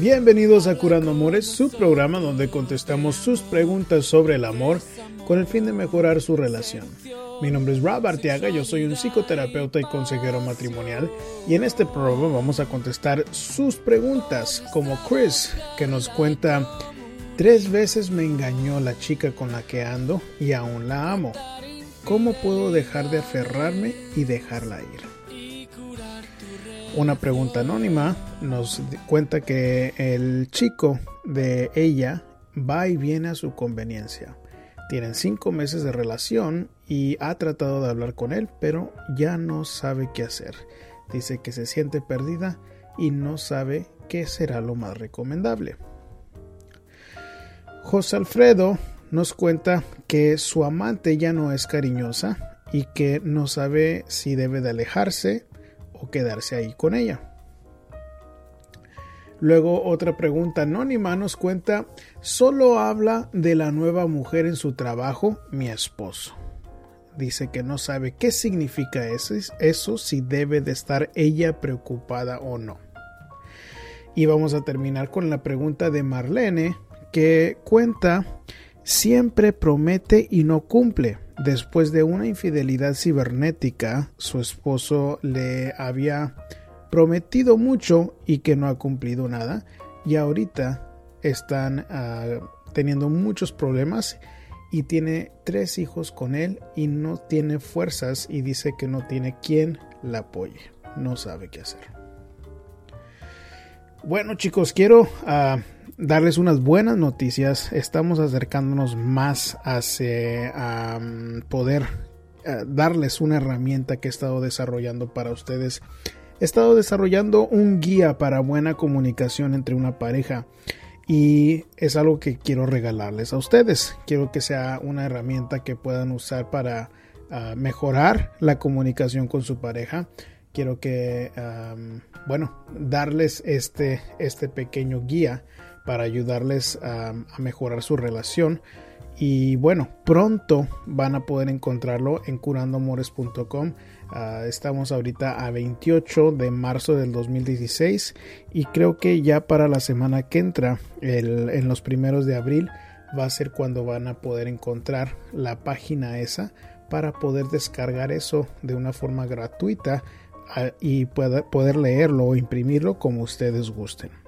Bienvenidos a Curando Amores, su programa donde contestamos sus preguntas sobre el amor con el fin de mejorar su relación. Mi nombre es Rob Arteaga, yo soy un psicoterapeuta y consejero matrimonial y en este programa vamos a contestar sus preguntas como Chris que nos cuenta tres veces me engañó la chica con la que ando y aún la amo. ¿Cómo puedo dejar de aferrarme y dejarla ir? Una pregunta anónima nos cuenta que el chico de ella va y viene a su conveniencia. Tienen cinco meses de relación y ha tratado de hablar con él, pero ya no sabe qué hacer. Dice que se siente perdida y no sabe qué será lo más recomendable. José Alfredo nos cuenta que su amante ya no es cariñosa y que no sabe si debe de alejarse o quedarse ahí con ella. Luego otra pregunta anónima nos cuenta, solo habla de la nueva mujer en su trabajo, mi esposo. Dice que no sabe qué significa eso, eso si debe de estar ella preocupada o no. Y vamos a terminar con la pregunta de Marlene, que cuenta, siempre promete y no cumple. Después de una infidelidad cibernética, su esposo le había prometido mucho y que no ha cumplido nada. Y ahorita están ah, teniendo muchos problemas y tiene tres hijos con él y no tiene fuerzas y dice que no tiene quien la apoye. No sabe qué hacer. Bueno chicos, quiero ah, darles unas buenas noticias. Estamos acercándonos más hacia poder eh, darles una herramienta que he estado desarrollando para ustedes. He estado desarrollando un guía para buena comunicación entre una pareja y es algo que quiero regalarles a ustedes. Quiero que sea una herramienta que puedan usar para ah, mejorar la comunicación con su pareja. Quiero que, bueno, darles este, este pequeño guía para ayudarles a, mejorar su relación. Y bueno, pronto van a poder encontrarlo en curandoamores.com. Ah, estamos ahorita a 28 de marzo del 2016 y creo que ya para la semana que entra, en los primeros de abril, va a ser cuando van a poder encontrar la página esa para poder descargar eso de una forma gratuita ah, y poder leerlo o imprimirlo como ustedes gusten.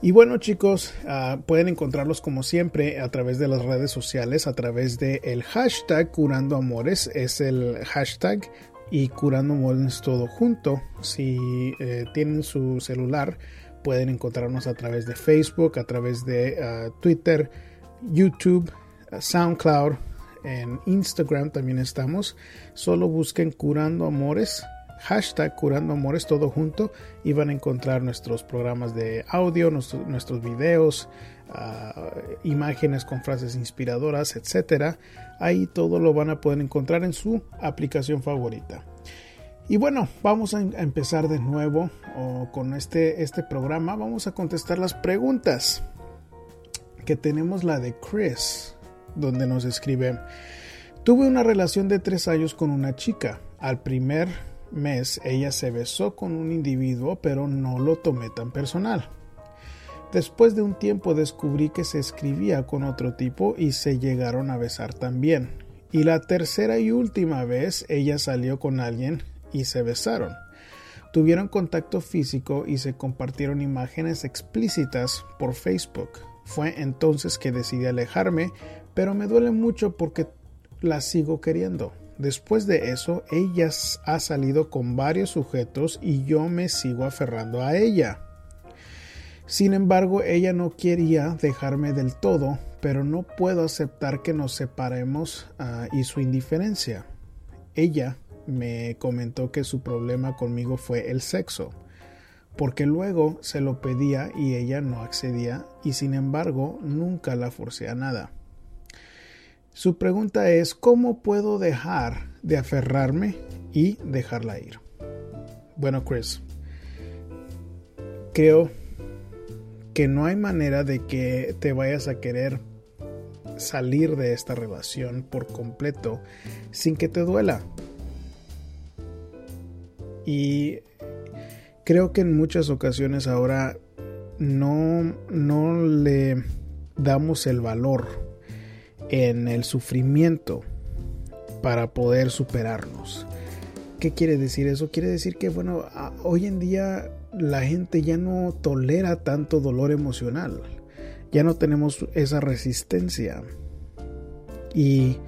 Y bueno chicos, ah, pueden encontrarlos como siempre a través de las redes sociales, a través de el hashtag Curando Amores, es el hashtag y Curando Amores todo junto. Si eh, tienen su celular, pueden encontrarnos a través de Facebook, a través de ah, Twitter, YouTube, SoundCloud, en Instagram también estamos. Solo busquen Curando Amores hashtag Curando Amores todo junto y van a encontrar nuestros programas de audio, nuestros, videos, ah, imágenes con frases inspiradoras, etcétera. Ahí todo lo van a poder encontrar en su aplicación favorita. Y bueno, vamos a empezar de nuevo con este, este programa. Vamos a contestar las preguntas que tenemos la de Chris, donde nos escribe, tuve una relación de tres años con una chica. Al primer mes ella se besó con un individuo, pero no lo tomé tan personal. Después de un tiempo descubrí que se escribía con otro tipo y se llegaron a besar también. Y la tercera y última vez ella salió con alguien y se besaron. Tuvieron contacto físico y se compartieron imágenes explícitas por Facebook. Fue entonces que decidí alejarme, pero me duele mucho porque la sigo queriendo. Después de eso, ella ha salido con varios sujetos y yo me sigo aferrando a ella. Sin embargo, ella no quería dejarme del todo, pero no puedo aceptar que nos separemos ah, y su indiferencia. Ella me comentó que su problema conmigo fue el sexo, porque luego se lo pedía y ella no accedía y sin embargo nunca la forcé a nada. Su pregunta es, ¿cómo puedo dejar de aferrarme y dejarla ir? Bueno, Chris, creo que no hay manera de que te vayas a querer salir de esta relación por completo sin que te duela. Y creo que en muchas ocasiones ahora no, no le damos el valor en el sufrimiento para poder superarnos. ¿Qué quiere decir eso? Quiere decir que, bueno, hoy en día la gente ya no tolera tanto dolor emocional. Ya no tenemos esa resistencia. Y,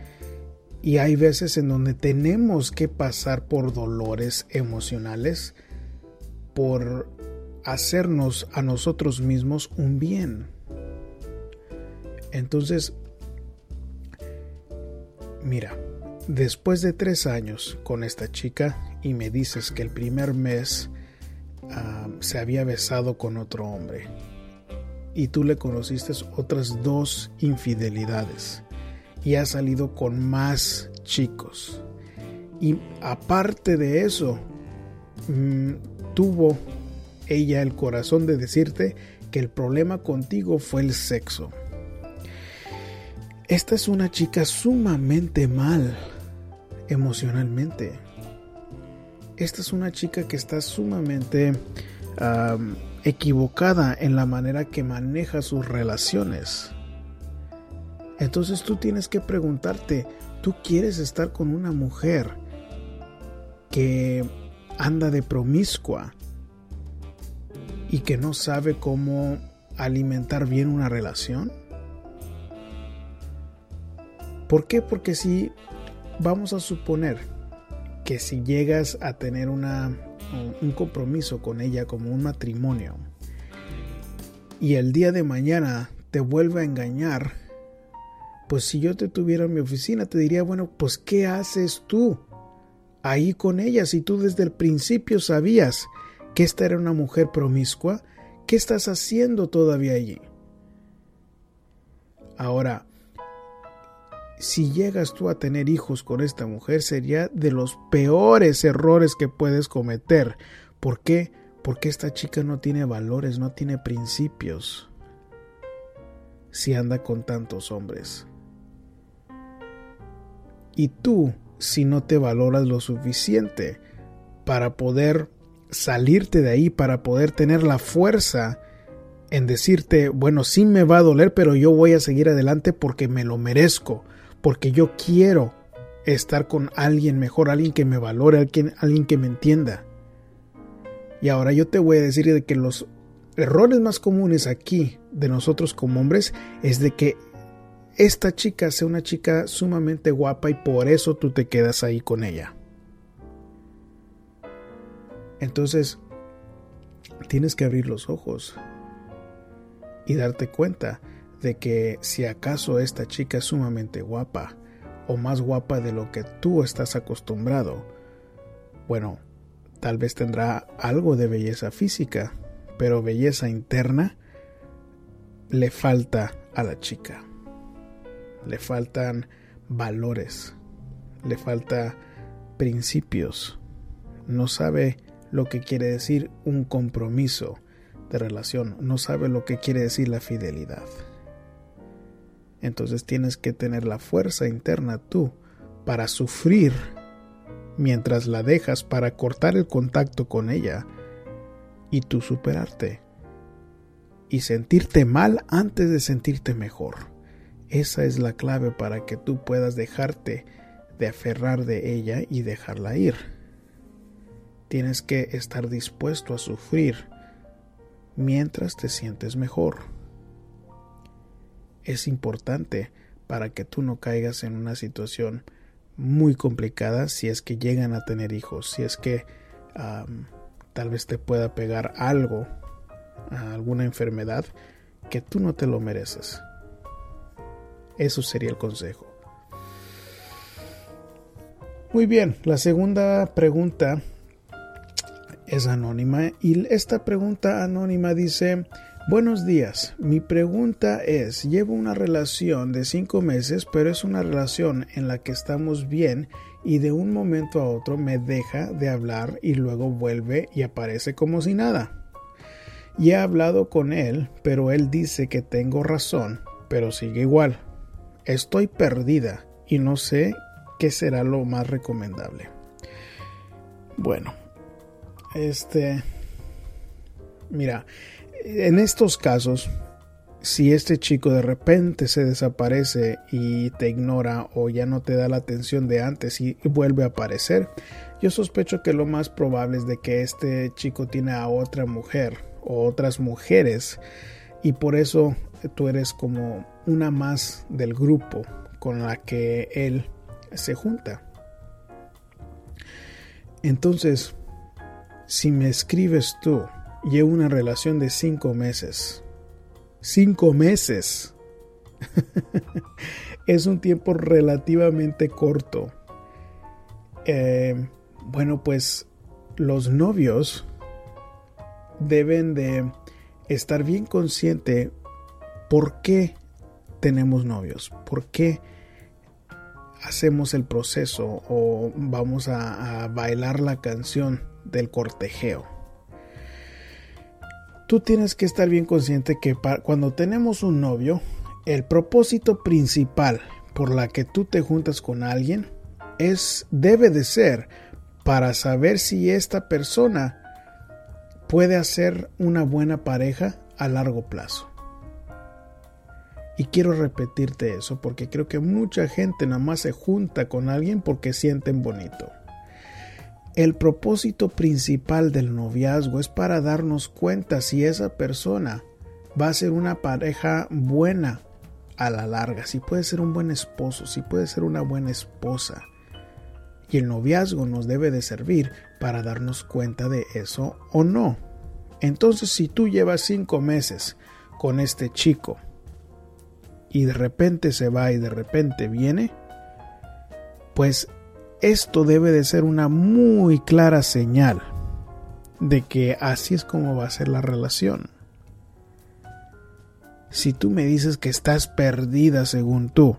y hay veces en donde tenemos que pasar por dolores emocionales por hacernos a nosotros mismos un bien. Entonces, mira, después de tres años con esta chica y me dices que el primer mes ah, se había besado con otro hombre y tú le conociste otras dos infidelidades y ha salido con más chicos y aparte de eso mm, tuvo ella el corazón de decirte que el problema contigo fue el sexo esta es una chica sumamente mal emocionalmente. Esta es una chica que está sumamente equivocada en la manera que maneja sus relaciones. Entonces tú tienes que preguntarte, ¿tú quieres estar con una mujer que anda de promiscua y que no sabe cómo alimentar bien una relación? ¿Por qué? Porque si vamos a suponer que si llegas a tener una, un compromiso con ella como un matrimonio y el día de mañana te vuelve a engañar, pues si yo te tuviera en mi oficina te diría, bueno, pues ¿qué haces tú ahí con ella si tú desde el principio sabías que esta era una mujer promiscua? ¿Qué estás haciendo todavía allí? Ahora, si llegas tú a tener hijos con esta mujer sería de los peores errores que puedes cometer. ¿Por qué? Porque esta chica no tiene valores, no tiene principios. Si anda con tantos hombres. Y tú, si no te valoras lo suficiente para poder salirte de ahí, para poder tener la fuerza en decirte, bueno, sí me va a doler, pero yo voy a seguir adelante porque me lo merezco, porque yo quiero estar con alguien mejor, alguien que me valore, alguien, alguien que me entienda. Y ahora yo te voy a decir de que los errores más comunes aquí de nosotros como hombres es de que esta chica sea una chica sumamente guapa y por eso tú te quedas ahí con ella. Entonces, tienes que abrir los ojos y darte cuenta de que si acaso esta chica es sumamente guapa o más guapa de lo que tú estás acostumbrado, bueno, tal vez tendrá algo de belleza física, pero belleza interna le falta a la chica. Le faltan valores, le falta principios. No sabe lo que quiere decir un compromiso de relación, no sabe lo que quiere decir la fidelidad. Entonces tienes que tener la fuerza interna tú para sufrir mientras la dejas para cortar el contacto con ella y tú superarte. Y sentirte mal antes de sentirte mejor. Esa es la clave para que tú puedas dejarte de aferrar de ella y dejarla ir. Tienes que estar dispuesto a sufrir mientras te sientes mejor es importante para que tú no caigas en una situación muy complicada si es que llegan a tener hijos, si es que tal vez te pueda pegar algo, alguna enfermedad que tú no te lo mereces. Eso sería el consejo. Muy bien, la segunda pregunta es anónima y esta pregunta anónima dice, Buenos días, mi pregunta es, llevo una relación de cinco meses, pero es una relación en la que estamos bien y de un momento a otro me deja de hablar y luego vuelve y aparece como si nada. Y he hablado con él, pero él dice que tengo razón, pero sigue igual. Estoy perdida y no sé qué será lo más recomendable. Bueno, este... Mira, en estos casos, si este chico de repente se desaparece y te ignora o ya no te da la atención de antes y vuelve a aparecer, yo sospecho que lo más probable es de que este chico tiene a otra mujer o otras mujeres y por eso tú eres como una más del grupo con la que él se junta. Entonces, si me escribes tú, llevo una relación de cinco meses Cinco meses. es un tiempo relativamente corto. Eh, bueno, pues los novios deben de estar bien consciente por qué tenemos novios, por qué hacemos el proceso o vamos a bailar la canción del cortejeo tú tienes que estar bien consciente que cuando tenemos un novio, el propósito principal por la que tú te juntas con alguien es debe de ser para saber si esta persona puede hacer una buena pareja a largo plazo. Y quiero repetirte eso porque creo que mucha gente nada más se junta con alguien porque sienten bonito. El propósito principal del noviazgo es para darnos cuenta si esa persona va a ser una pareja buena a la larga, si puede ser un buen esposo, si puede ser una buena esposa. Y el noviazgo nos debe de servir para darnos cuenta de eso o no. Entonces si tú llevas cinco meses con este chico y de repente se va y de repente viene, pues esto debe de ser una muy clara señal de que así es como va a ser la relación. Si tú me dices que estás perdida según tú,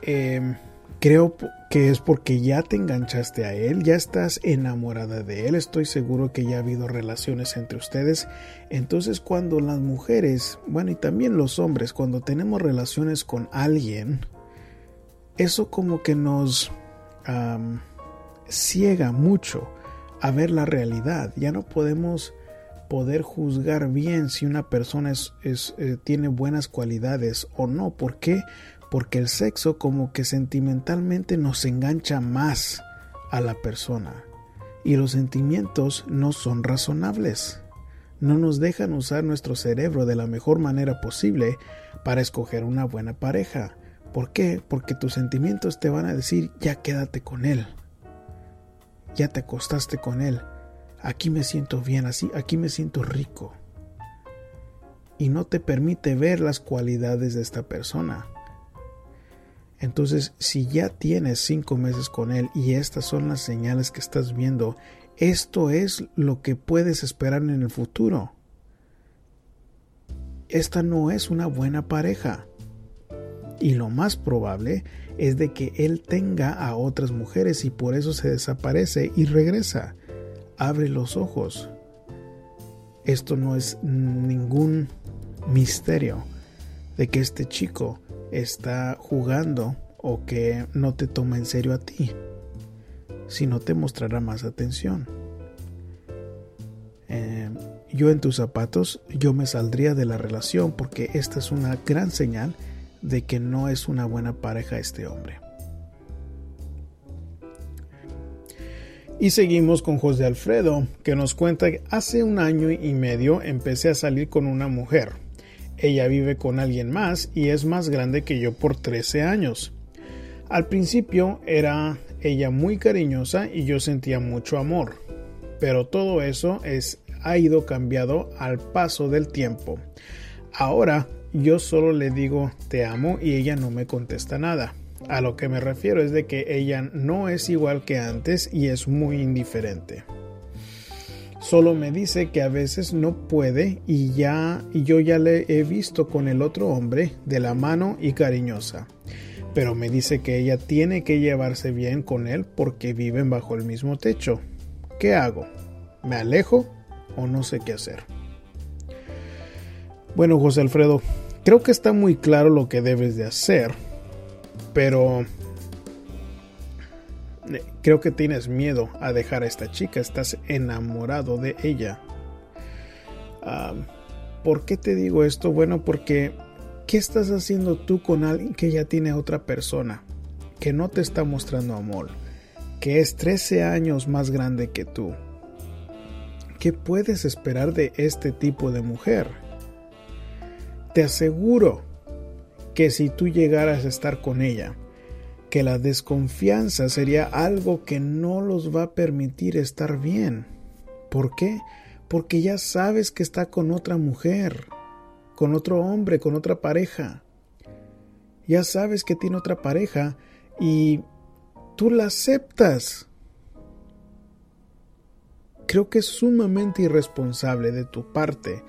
em, creo que es porque ya te enganchaste a él, ya estás enamorada de él, estoy seguro que ya ha habido relaciones entre ustedes. Entonces cuando las mujeres, bueno y también los hombres, cuando tenemos relaciones con alguien, eso como que nos ciega mucho a ver la realidad. Ya no podemos poder juzgar bien si una persona es, eh, tiene buenas cualidades o no. ¿Por qué? Porque el sexo como que sentimentalmente nos engancha más a la persona y los sentimientos no son razonables. No nos dejan usar nuestro cerebro de la mejor manera posible para escoger una buena pareja. ¿Por qué? Porque tus sentimientos te van a decir, ya quédate con él. Ya te acostaste con él. Aquí me siento bien, así, aquí me siento rico. Y no te permite ver las cualidades de esta persona. Entonces, si ya tienes cinco meses con él y estas son las señales que estás viendo, esto es lo que puedes esperar en el futuro. Esta no es una buena pareja y lo más probable es de que él tenga a otras mujeres y por eso se desaparece y regresa. Abre los ojos. Esto no es ningún misterio de que este chico está jugando o que no te toma en serio a ti, si no te mostrará más atención. Eh, yo en tus zapatos, yo me saldría de la relación porque esta es una gran señal de que no es una buena pareja este hombre. Y seguimos con José Alfredo, que nos cuenta que hace un año y medio empecé a salir con una mujer. Ella vive con alguien más y es más grande que yo por 13 años. Al principio era ella muy cariñosa y yo sentía mucho amor, pero todo eso es, ha ido cambiado al paso del tiempo. Ahora yo solo le digo te amo y ella no me contesta nada. A lo que me refiero es de que ella no es igual que antes y es muy indiferente. Solo me dice que a veces no puede y ya y yo ya le he visto con el otro hombre de la mano y cariñosa. Pero me dice que ella tiene que llevarse bien con él porque viven bajo el mismo techo. ¿Qué hago? ¿Me alejo o no sé qué hacer? Bueno, José Alfredo, creo que está muy claro lo que debes de hacer, pero Creo que tienes miedo a dejar a esta chica, estás enamorado de ella. ¿Por qué te digo esto? Bueno, porque ¿qué estás haciendo tú con alguien que ya tiene otra persona? Que no te está mostrando amor, que es 13 años más grande que tú. ¿Qué puedes esperar de este tipo de mujer? Te aseguro que si tú llegaras a estar con ella, que la desconfianza sería algo que no los va a permitir estar bien. ¿Por qué? Porque ya sabes que está con otra mujer, con otro hombre, con otra pareja. Ya sabes que tiene otra pareja y tú la aceptas. Creo que es sumamente irresponsable de tu parte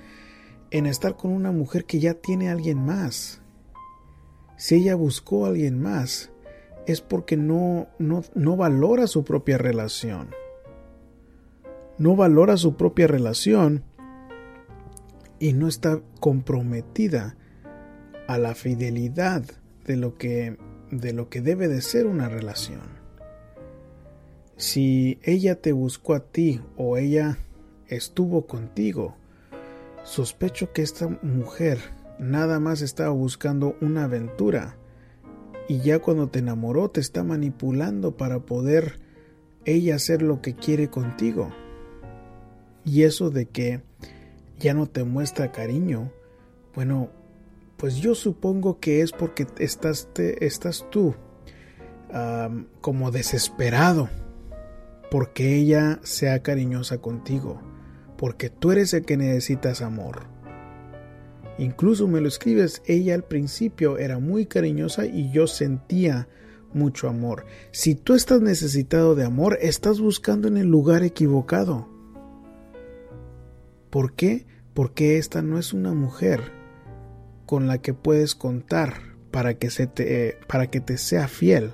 en estar con una mujer que ya tiene a alguien más. Si ella buscó a alguien más, es porque no, no, valora su propia relación. No valora su propia relación y no está comprometida a la fidelidad de lo que, de lo que debe de ser una relación. Si ella te buscó a ti o ella estuvo contigo, sospecho que esta mujer nada más estaba buscando una aventura y ya cuando te enamoró te está manipulando para poder ella hacer lo que quiere contigo. Y eso de que ya no te muestra cariño, bueno, pues yo supongo que es porque estás, te, estás tú como desesperado porque ella sea cariñosa contigo, porque tú eres el que necesitas amor. Incluso me lo escribes, ella al principio era muy cariñosa y yo sentía mucho amor. Si tú estás necesitado de amor, estás buscando en el lugar equivocado. ¿Por qué? Porque esta no es una mujer con la que puedes contar para que, se te, para que te sea fiel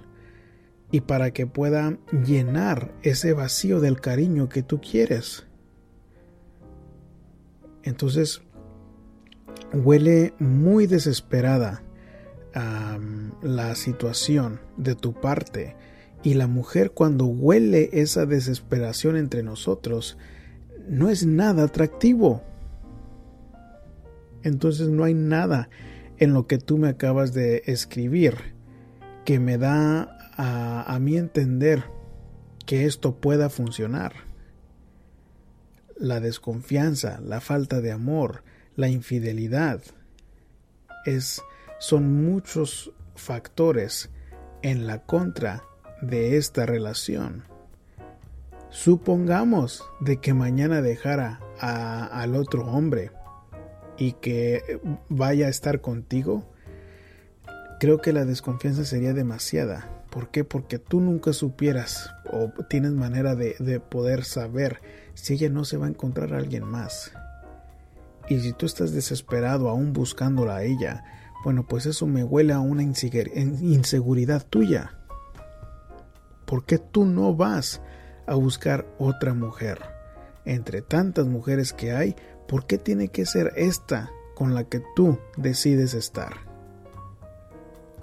y para que pueda llenar ese vacío del cariño que tú quieres. Entonces, huele muy desesperada la situación de tu parte y la mujer cuando huele esa desesperación entre nosotros no es nada atractivo. Entonces no hay nada en lo que tú me acabas de escribir que me da a, a mí entender que esto pueda funcionar. La desconfianza, la falta de amor, la infidelidad. Es, son muchos factores en la contra de esta relación. Supongamos de que mañana dejara al otro hombre y que vaya a estar contigo, creo que la desconfianza sería demasiada. ¿Por qué? Porque tú nunca supieras o tienes manera de poder saber si ella no se va a encontrar a alguien más. Y si tú estás desesperado aún buscándola a ella, bueno, pues eso me huele a una inseguridad tuya. ¿Por qué tú no vas a buscar otra mujer? Entre tantas mujeres que hay, ¿por qué tiene que ser esta con la que tú decides estar?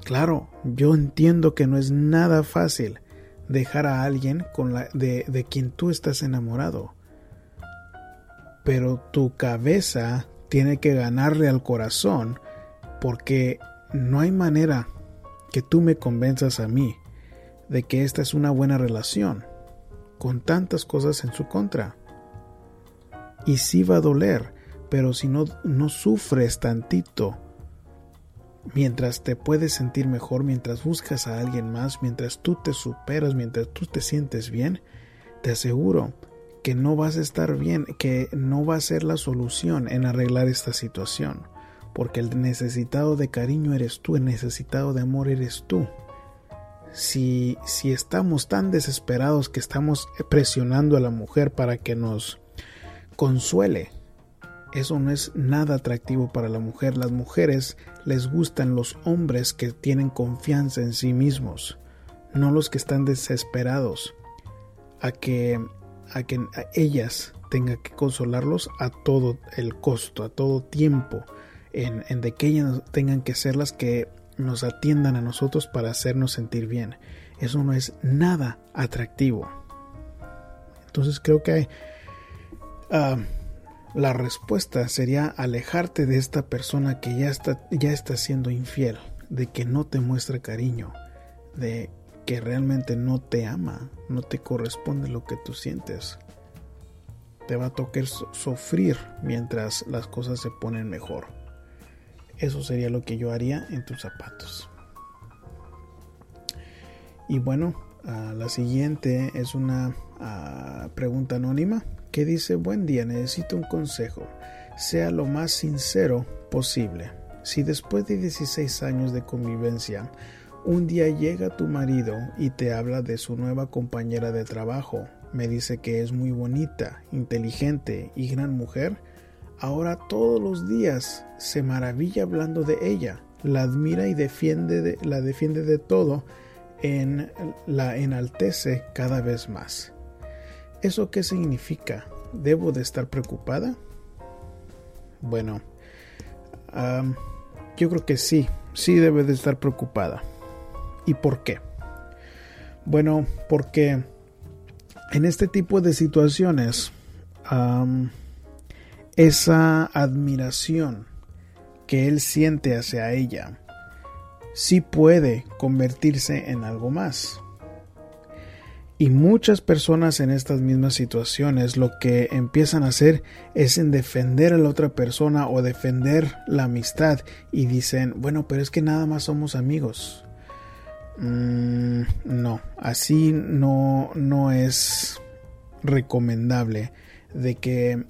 Claro, yo entiendo que no es nada fácil dejar a alguien con la, de, de quien tú estás enamorado pero tu cabeza tiene que ganarle al corazón porque no hay manera que tú me convenzas a mí de que esta es una buena relación con tantas cosas en su contra. Y sí va a doler, pero si no, no sufres tantito, mientras te puedes sentir mejor, mientras buscas a alguien más, mientras tú te superas, mientras tú te sientes bien, te aseguro que no vas a estar bien, que no va a ser la solución en arreglar esta situación, porque el necesitado de cariño eres tú, el necesitado de amor eres tú. Si, si estamos tan desesperados que estamos presionando a la mujer para que nos consuele. Eso no es nada atractivo para la mujer. Las mujeres les gustan los hombres que tienen confianza en sí mismos, no los que están desesperados a que a que ellas tengan que consolarlos a todo el costo, a todo tiempo, en, en de que ellas tengan que ser las que nos atiendan a nosotros para hacernos sentir bien. Eso no es nada atractivo. Entonces creo que uh, la respuesta sería alejarte de esta persona que ya está, ya está siendo infiel, de que no te muestra cariño, de que realmente no te ama, no te corresponde lo que tú sientes. Te va a tocar sufrir mientras las cosas se ponen mejor. Eso sería lo que yo haría en tus zapatos. Y bueno, uh, la siguiente es una uh, pregunta anónima que dice, buen día, necesito un consejo. Sea lo más sincero posible. Si después de 16 años de convivencia, un día llega tu marido y te habla de su nueva compañera de trabajo, me dice que es muy bonita, inteligente y gran mujer, ahora todos los días se maravilla hablando de ella, la admira y defiende de, la defiende de todo en, la enaltece cada vez más. ¿Eso qué significa? ¿Debo de estar preocupada? Bueno, yo creo que sí, sí debe de estar preocupada. ¿Y por qué? Bueno, porque en este tipo de situaciones, esa admiración que él siente hacia ella, sí puede convertirse en algo más. Y muchas personas en estas mismas situaciones lo que empiezan a hacer es en defender a la otra persona o defender la amistad y dicen, bueno, pero es que nada más somos amigos. Mm, no, así no, no es recomendable de que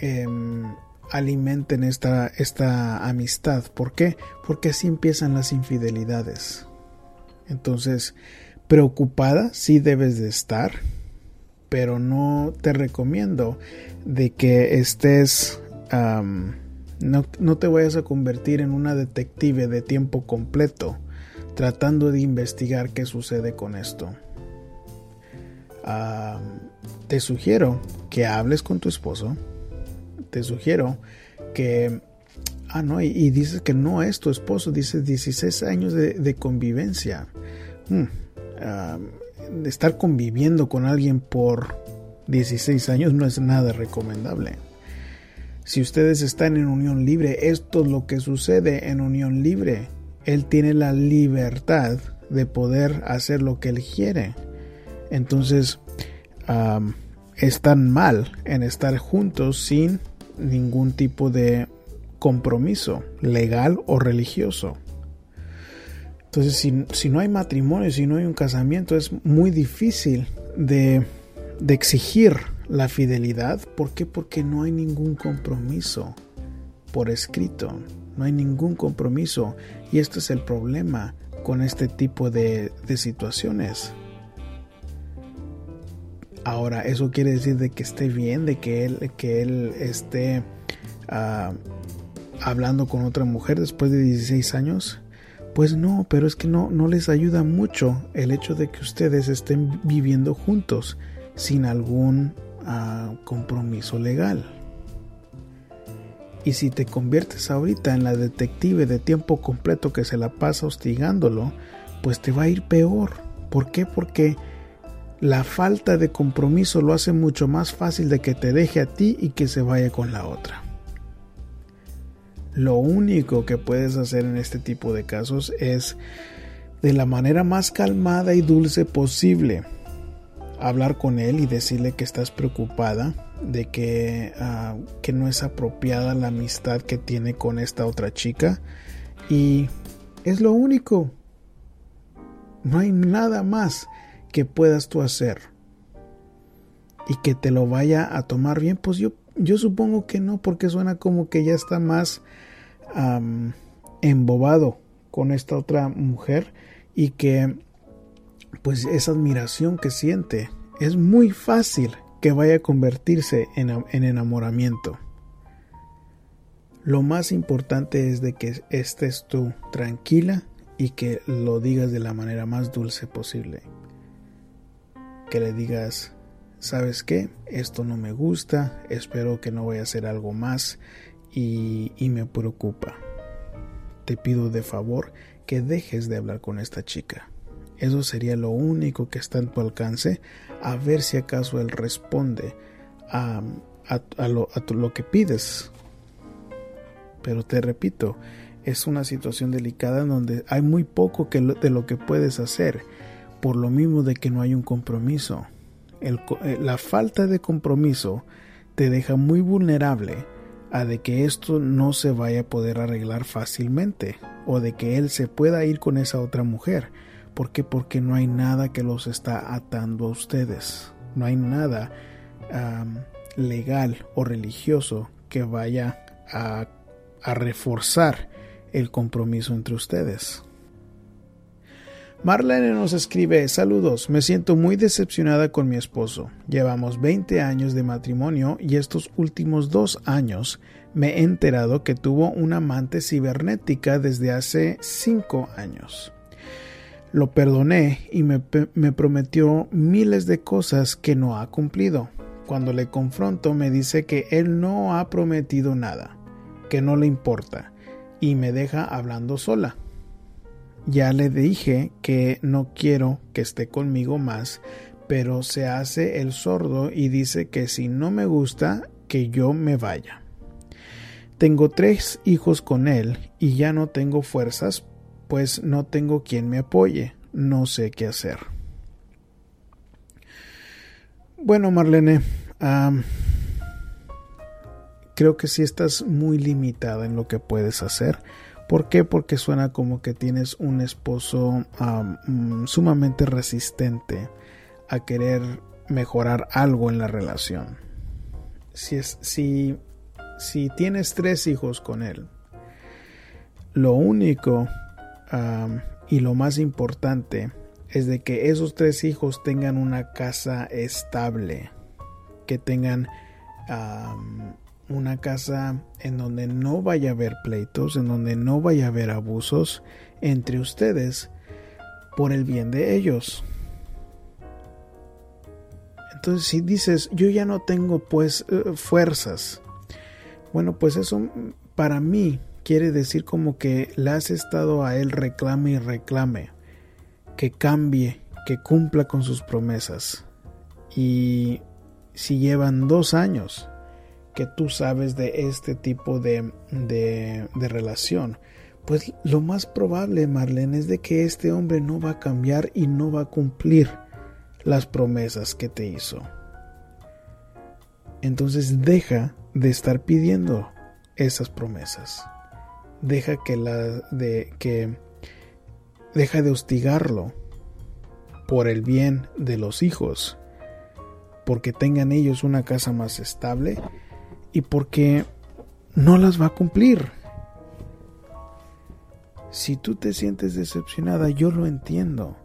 em, alimenten esta, esta amistad. ¿Por qué? Porque así empiezan las infidelidades. Entonces, preocupada sí debes de estar, pero no te recomiendo de que estés... no, no, te vayas a convertir en una detective de tiempo completo tratando de investigar qué sucede con esto. te sugiero que hables con tu esposo te sugiero que... Ah, no, y, dices que no es tu esposo, dices 16 años de, convivencia. Hmm, ah, estar conviviendo con alguien por 16 años no es nada recomendable. Si ustedes están en unión libre, esto es lo que sucede en unión libre. Él tiene la libertad de poder hacer lo que él quiere. Entonces, están mal en estar juntos sin ningún tipo de compromiso legal o religioso. Entonces, si, no hay matrimonio, si no hay un casamiento, es muy difícil de, de exigir la fidelidad. ¿Por qué? Porque no hay ningún compromiso por escrito. No hay ningún compromiso. Y este es el problema con este tipo de, de situaciones. Ahora, ¿eso quiere decir de que esté bien, de que él, que él esté uh, hablando con otra mujer después de 16 años? Pues no, pero es que no, no les ayuda mucho el hecho de que ustedes estén viviendo juntos sin algún uh, compromiso legal. Y si te conviertes ahorita en la detective de tiempo completo que se la pasa hostigándolo, pues te va a ir peor. ¿Por qué? Porque la falta de compromiso lo hace mucho más fácil de que te deje a ti y que se vaya con la otra. Lo único que puedes hacer en este tipo de casos es de la manera más calmada y dulce posible hablar con él y decirle que estás preocupada de que, ah, que no es apropiada la amistad que tiene con esta otra chica. Y es lo único. No hay nada más que puedas tú hacer y que te lo vaya a tomar bien, pues yo, yo supongo que no, porque suena como que ya está más embobado con esta otra mujer y que pues esa admiración que siente es muy fácil que vaya a convertirse en, en enamoramiento. Lo más importante es de que estés tú tranquila y que lo digas de la manera más dulce posible. Que le digas, ¿sabes qué? Esto no me gusta, espero que no vaya a ser algo más y, y me preocupa. Te pido de favor que dejes de hablar con esta chica. Eso sería lo único que está en tu alcance, a ver si acaso él responde a, a, lo, lo que pides. Pero te repito, es una situación delicada en donde hay muy poco que de lo que puedes hacer, por lo mismo de que no hay un compromiso. Eh, la falta de compromiso te deja muy vulnerable a de que esto no se vaya a poder arreglar fácilmente o de que él se pueda ir con esa otra mujer. ¿Por qué? Porque no hay nada que los está atando a ustedes. No hay nada legal o religioso que vaya a, a reforzar el compromiso entre ustedes. Marlene nos escribe, saludos, me siento muy decepcionada con mi esposo. Llevamos 20 años de matrimonio y estos últimos dos años me he enterado que tuvo una amante cibernética desde hace 5 años. Lo perdoné y me, me, prometió miles de cosas que no ha cumplido. Cuando le confronto me dice que él no ha prometido nada, que no le importa y me deja hablando sola. Ya le dije que no quiero que esté conmigo más, pero se hace el sordo y dice que si no me gusta, que yo me vaya. Tengo tres hijos con él y ya no tengo fuerzas, pues no tengo quien me apoye. No sé qué hacer. Bueno, Marlene, creo que sí estás muy limitada en lo que puedes hacer. ¿Por qué? Porque suena como que tienes un esposo mm, sumamente resistente a querer mejorar algo en la relación. Si, es, si, si tienes tres hijos con él, lo único y lo más importante es de que esos tres hijos tengan una casa estable, que tengan una casa en donde no vaya a haber pleitos, en donde no vaya a haber abusos entre ustedes por el bien de ellos. Entonces si dices, yo ya no tengo pues eh, fuerzas, bueno pues eso para mí quiere decir como que le has estado a él reclame y reclame, que cambie, que cumpla con sus promesas. Y si llevan dos años, que tú sabes de este tipo de, de, relación? Pues lo más probable, Marlene, es de que este hombre no va a cambiar y no va a cumplir las promesas que te hizo. Entonces deja de estar pidiendo esas promesas. Deja que la de que deja de hostigarlo por el bien de los hijos, porque tengan ellos una casa más estable y porque no las va a cumplir. Si tú te sientes decepcionada, yo lo entiendo.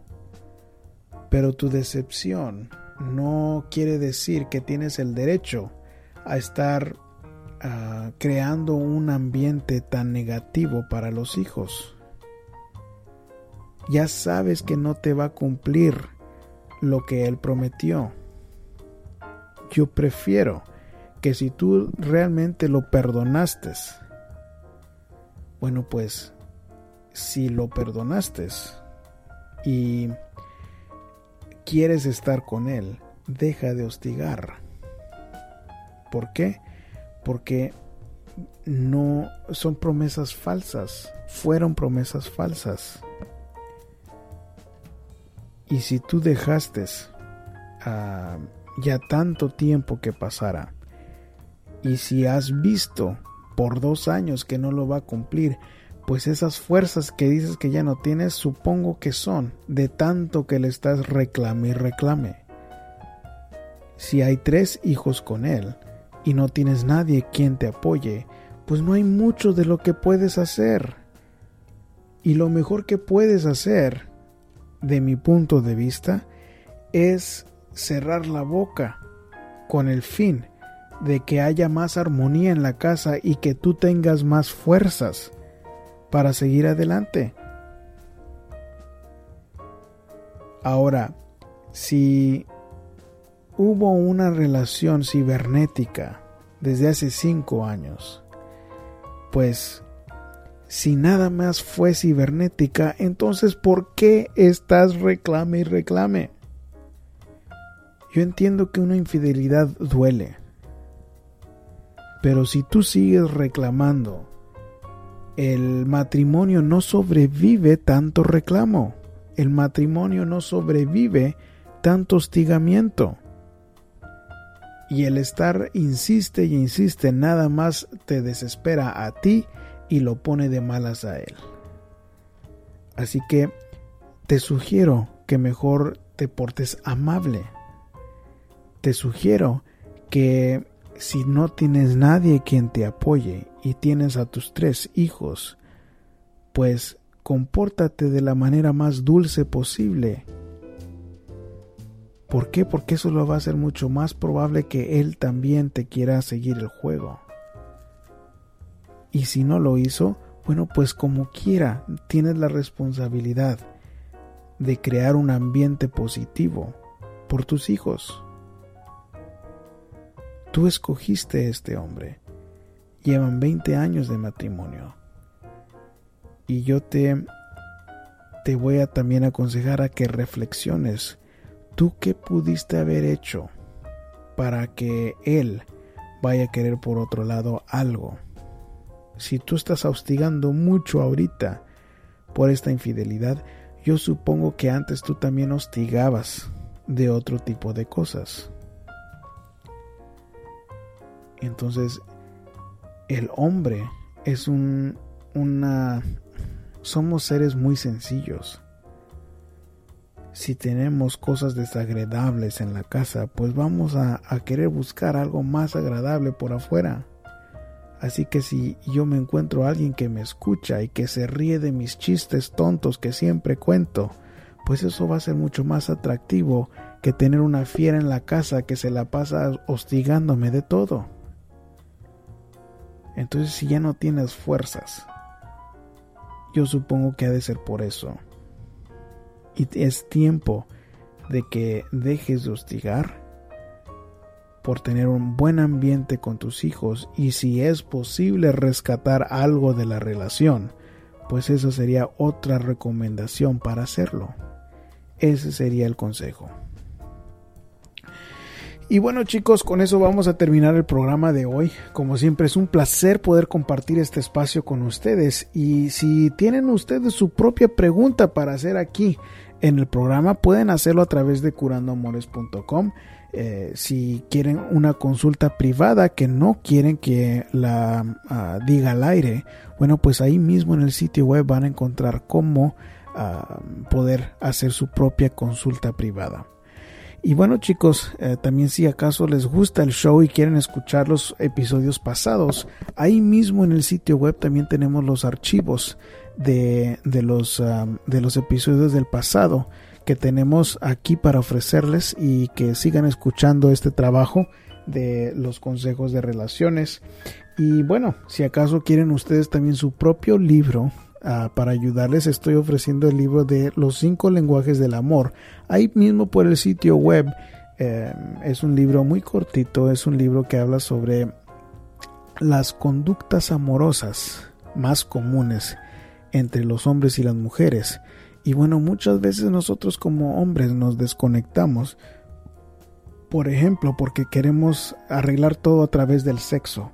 Pero tu decepción no quiere decir que tienes el derecho a estar uh, creando un ambiente tan negativo para los hijos. Ya sabes que no te va a cumplir lo que él prometió. Yo prefiero que si tú realmente lo perdonaste, bueno pues si lo perdonaste y quieres estar con él, deja de hostigar. ¿Por qué? Porque no son promesas falsas, fueron promesas falsas. Y si tú dejaste uh, ya tanto tiempo que pasara, y si has visto por dos años que no lo va a cumplir, pues esas fuerzas que dices que ya no tienes, supongo que son de tanto que le estás reclame y reclame. Si hay tres hijos con él y no tienes nadie quien te apoye, pues no hay mucho de lo que puedes hacer. Y lo mejor que puedes hacer, de mi punto de vista, es cerrar la boca con el fin de que haya más armonía en la casa y que tú tengas más fuerzas para seguir adelante. Ahora, si hubo una relación cibernética desde hace cinco años, pues si nada más fue cibernética, entonces ¿por qué estás reclame y reclame? Yo entiendo que una infidelidad duele, pero si tú sigues reclamando, el matrimonio no sobrevive tanto reclamo. El matrimonio no sobrevive tanto hostigamiento. Y el estar insiste y insiste nada más te desespera a ti y lo pone de malas a él. Así que te sugiero que mejor te portes amable. Te sugiero que si no tienes nadie quien te apoye y tienes a tus tres hijos, pues compórtate de la manera más dulce posible. ¿Por qué? Porque eso lo va a hacer mucho más probable que él también te quiera seguir el juego. Y si no lo hizo, bueno, pues como quiera, tienes la responsabilidad de crear un ambiente positivo por tus hijos. Tú escogiste este hombre. Llevan 20 años de matrimonio. Y yo te te voy a también aconsejar a que reflexiones tú qué pudiste haber hecho para que él vaya a querer por otro lado algo. Si tú estás hostigando mucho ahorita por esta infidelidad, yo supongo que antes tú también hostigabas de otro tipo de cosas. Entonces, el hombre es un, una... Somos seres muy sencillos. Si tenemos cosas desagradables en la casa, pues vamos a, querer buscar algo más agradable por afuera. Así que si yo me encuentro a alguien que me escucha y que se ríe de mis chistes tontos que siempre cuento, pues eso va a ser mucho más atractivo que tener una fiera en la casa que se la pasa hostigándome de todo. Entonces si ya no tienes fuerzas, yo supongo que ha de ser por eso. Y es tiempo de que dejes de hostigar por tener un buen ambiente con tus hijos y si es posible rescatar algo de la relación, pues eso sería otra recomendación para hacerlo. Ese sería el consejo. Y bueno chicos, con eso vamos a terminar el programa de hoy. Como siempre es un placer poder compartir este espacio con ustedes. Y si tienen ustedes su propia pregunta para hacer aquí en el programa, pueden hacerlo a través de curandoamores.com. Eh, si quieren una consulta privada que no quieren que la ah, diga al aire, bueno, pues ahí mismo en el sitio web van a encontrar cómo ah, poder hacer su propia consulta privada. Y bueno chicos, eh, también si acaso les gusta el show y quieren escuchar los episodios pasados, ahí mismo en el sitio web también tenemos los archivos de, los, ah, de los episodios del pasado que tenemos aquí para ofrecerles y que sigan escuchando este trabajo de los consejos de relaciones. Y bueno, si acaso quieren ustedes también su propio libro, Ah, para ayudarles estoy ofreciendo el libro de los cinco lenguajes del amor. Ahí mismo por el sitio web. Eh, es un libro muy cortito, es un libro que habla sobre las conductas amorosas más comunes entre los hombres y las mujeres. Y bueno, muchas veces nosotros como hombres nos desconectamos, por ejemplo, porque queremos arreglar todo a través del sexo.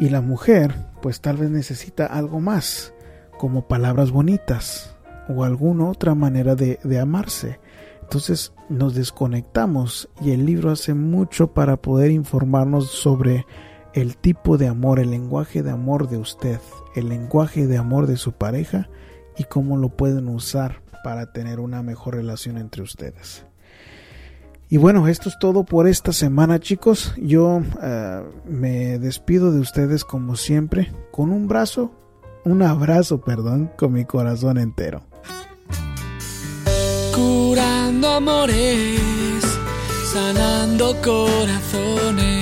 Y la mujer, pues tal vez necesita algo más como palabras bonitas o alguna otra manera de, amarse. Entonces nos desconectamos y el libro hace mucho para poder informarnos sobre el tipo de amor, el lenguaje de amor de usted, el lenguaje de amor de su pareja y cómo lo pueden usar para tener una mejor relación entre ustedes. Y bueno, esto es todo por esta semana chicos. Yo eh, me despido de ustedes como siempre con un brazo un abrazo, perdón, con mi corazón entero. Curando amores, sanando corazones.